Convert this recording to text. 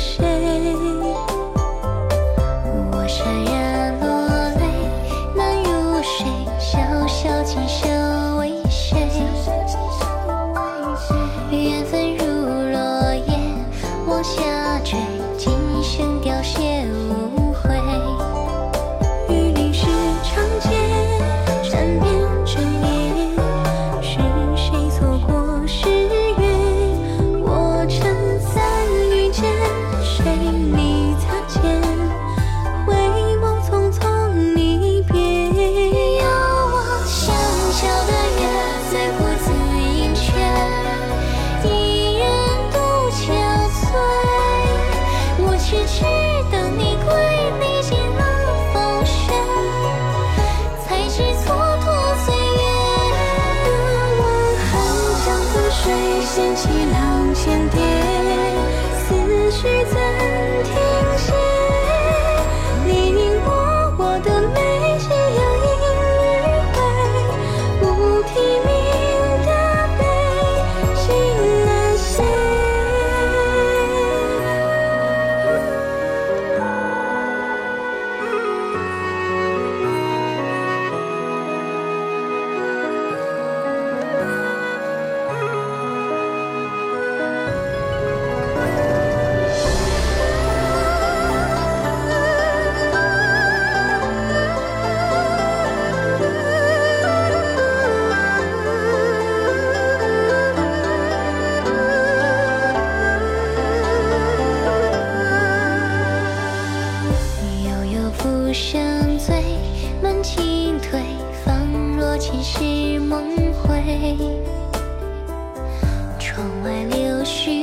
shame. 掀起浪千叠，思绪怎？清退仿若前世梦回。窗外柳絮